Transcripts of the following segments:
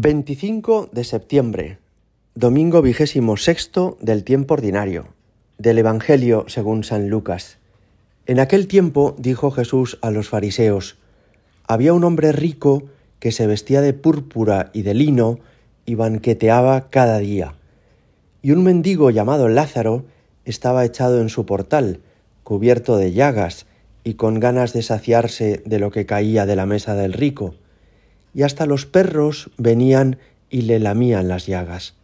25 de septiembre, domingo vigésimo sexto del tiempo ordinario, del Evangelio según San Lucas. En aquel tiempo dijo Jesús a los fariseos, había un hombre rico que se vestía de púrpura y de lino y banqueteaba cada día. Y un mendigo llamado Lázaro estaba echado en su portal, cubierto de llagas y con ganas de saciarse de lo que caía de la mesa del rico y hasta los perros venían y le lamían las llagas.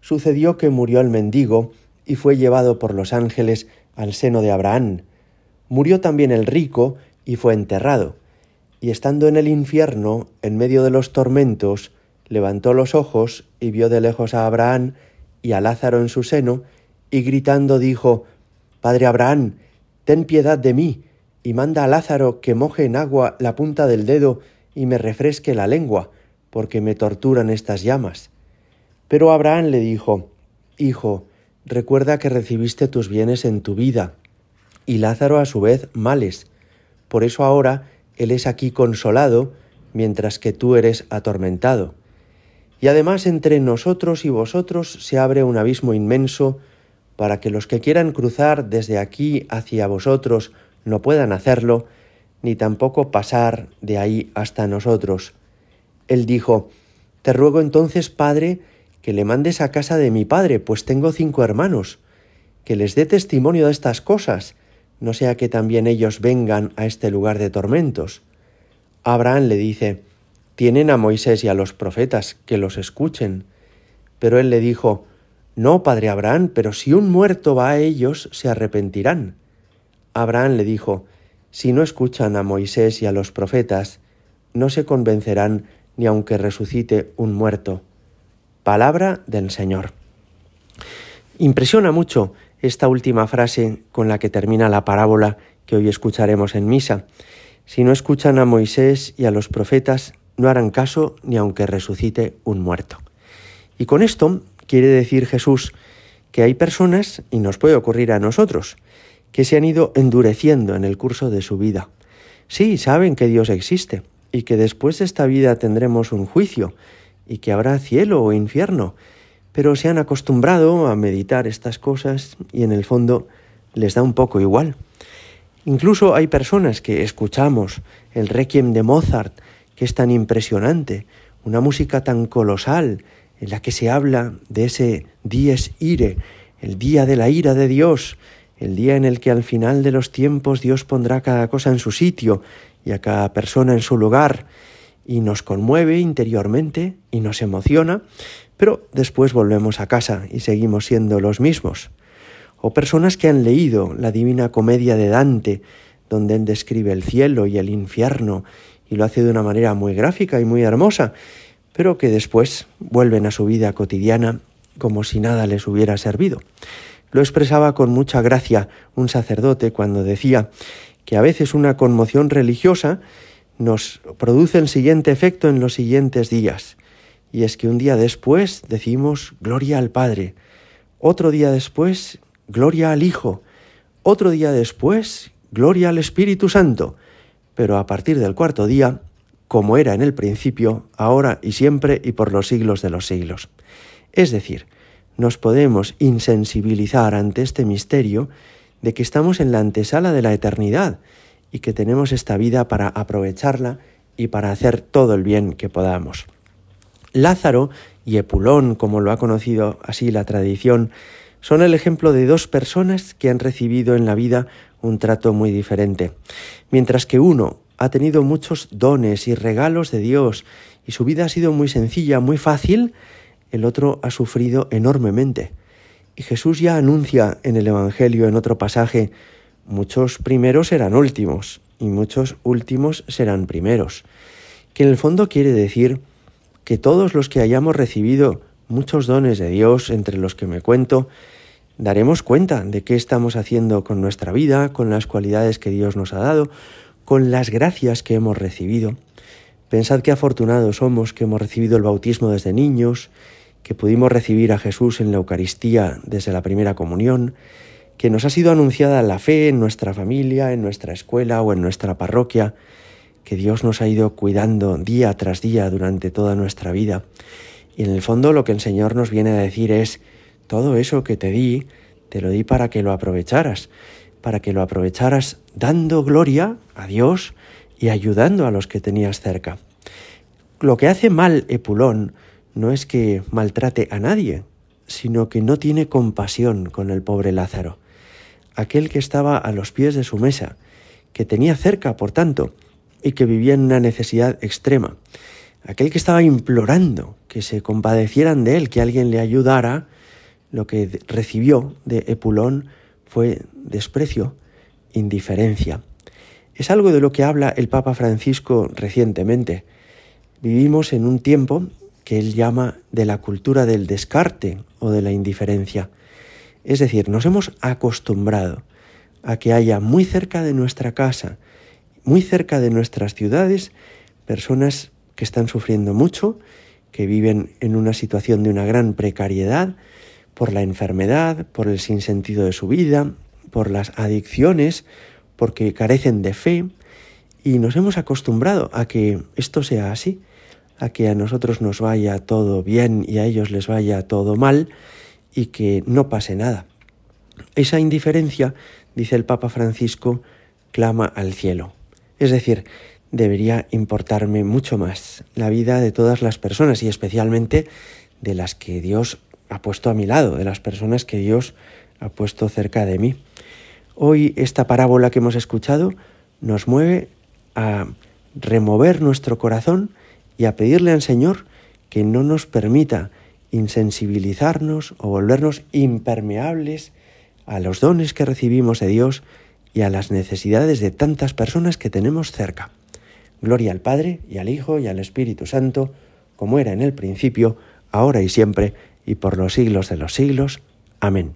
Sucedió que murió el mendigo y fue llevado por los ángeles al seno de Abraham. Murió también el rico y fue enterrado. Y estando en el infierno, en medio de los tormentos, levantó los ojos y vio de lejos a Abraham y a Lázaro en su seno, y gritando dijo, Padre Abraham, ten piedad de mí, y manda a Lázaro que moje en agua la punta del dedo y me refresque la lengua, porque me torturan estas llamas. Pero Abraham le dijo, Hijo, recuerda que recibiste tus bienes en tu vida, y Lázaro a su vez males. Por eso ahora él es aquí consolado, mientras que tú eres atormentado. Y además entre nosotros y vosotros se abre un abismo inmenso para que los que quieran cruzar desde aquí hacia vosotros no puedan hacerlo, ni tampoco pasar de ahí hasta nosotros. Él dijo, Te ruego entonces, Padre, que le mandes a casa de mi padre, pues tengo cinco hermanos, que les dé testimonio de estas cosas, no sea que también ellos vengan a este lugar de tormentos. Abraham le dice, Tienen a Moisés y a los profetas, que los escuchen. Pero él le dijo, No, padre Abraham, pero si un muerto va a ellos, se arrepentirán. Abraham le dijo, si no escuchan a Moisés y a los profetas, no se convencerán ni aunque resucite un muerto. Palabra del Señor. Impresiona mucho esta última frase con la que termina la parábola que hoy escucharemos en misa. Si no escuchan a Moisés y a los profetas, no harán caso ni aunque resucite un muerto. Y con esto quiere decir Jesús que hay personas, y nos puede ocurrir a nosotros, que se han ido endureciendo en el curso de su vida. Sí, saben que Dios existe y que después de esta vida tendremos un juicio y que habrá cielo o infierno, pero se han acostumbrado a meditar estas cosas y en el fondo les da un poco igual. Incluso hay personas que escuchamos el requiem de Mozart, que es tan impresionante, una música tan colosal en la que se habla de ese dies ire, el día de la ira de Dios, el día en el que al final de los tiempos Dios pondrá cada cosa en su sitio y a cada persona en su lugar, y nos conmueve interiormente y nos emociona, pero después volvemos a casa y seguimos siendo los mismos. O personas que han leído la Divina Comedia de Dante, donde él describe el cielo y el infierno, y lo hace de una manera muy gráfica y muy hermosa, pero que después vuelven a su vida cotidiana como si nada les hubiera servido. Lo expresaba con mucha gracia un sacerdote cuando decía que a veces una conmoción religiosa nos produce el siguiente efecto en los siguientes días, y es que un día después decimos gloria al Padre, otro día después gloria al Hijo, otro día después gloria al Espíritu Santo, pero a partir del cuarto día, como era en el principio, ahora y siempre y por los siglos de los siglos. Es decir, nos podemos insensibilizar ante este misterio de que estamos en la antesala de la eternidad y que tenemos esta vida para aprovecharla y para hacer todo el bien que podamos. Lázaro y Epulón, como lo ha conocido así la tradición, son el ejemplo de dos personas que han recibido en la vida un trato muy diferente. Mientras que uno ha tenido muchos dones y regalos de Dios y su vida ha sido muy sencilla, muy fácil, el otro ha sufrido enormemente. Y Jesús ya anuncia en el Evangelio, en otro pasaje, muchos primeros serán últimos y muchos últimos serán primeros, que en el fondo quiere decir que todos los que hayamos recibido muchos dones de Dios, entre los que me cuento, daremos cuenta de qué estamos haciendo con nuestra vida, con las cualidades que Dios nos ha dado, con las gracias que hemos recibido. Pensad qué afortunados somos que hemos recibido el bautismo desde niños, que pudimos recibir a Jesús en la Eucaristía desde la primera comunión, que nos ha sido anunciada la fe en nuestra familia, en nuestra escuela o en nuestra parroquia, que Dios nos ha ido cuidando día tras día durante toda nuestra vida. Y en el fondo lo que el Señor nos viene a decir es, todo eso que te di, te lo di para que lo aprovecharas, para que lo aprovecharas dando gloria a Dios y ayudando a los que tenías cerca. Lo que hace mal Epulón no es que maltrate a nadie, sino que no tiene compasión con el pobre Lázaro, aquel que estaba a los pies de su mesa, que tenía cerca, por tanto, y que vivía en una necesidad extrema, aquel que estaba implorando que se compadecieran de él, que alguien le ayudara, lo que recibió de Epulón fue desprecio, indiferencia. Es algo de lo que habla el Papa Francisco recientemente. Vivimos en un tiempo que él llama de la cultura del descarte o de la indiferencia. Es decir, nos hemos acostumbrado a que haya muy cerca de nuestra casa, muy cerca de nuestras ciudades, personas que están sufriendo mucho, que viven en una situación de una gran precariedad por la enfermedad, por el sinsentido de su vida, por las adicciones, porque carecen de fe, y nos hemos acostumbrado a que esto sea así a que a nosotros nos vaya todo bien y a ellos les vaya todo mal y que no pase nada. Esa indiferencia, dice el Papa Francisco, clama al cielo. Es decir, debería importarme mucho más la vida de todas las personas y especialmente de las que Dios ha puesto a mi lado, de las personas que Dios ha puesto cerca de mí. Hoy esta parábola que hemos escuchado nos mueve a remover nuestro corazón y a pedirle al Señor que no nos permita insensibilizarnos o volvernos impermeables a los dones que recibimos de Dios y a las necesidades de tantas personas que tenemos cerca. Gloria al Padre y al Hijo y al Espíritu Santo, como era en el principio, ahora y siempre, y por los siglos de los siglos. Amén.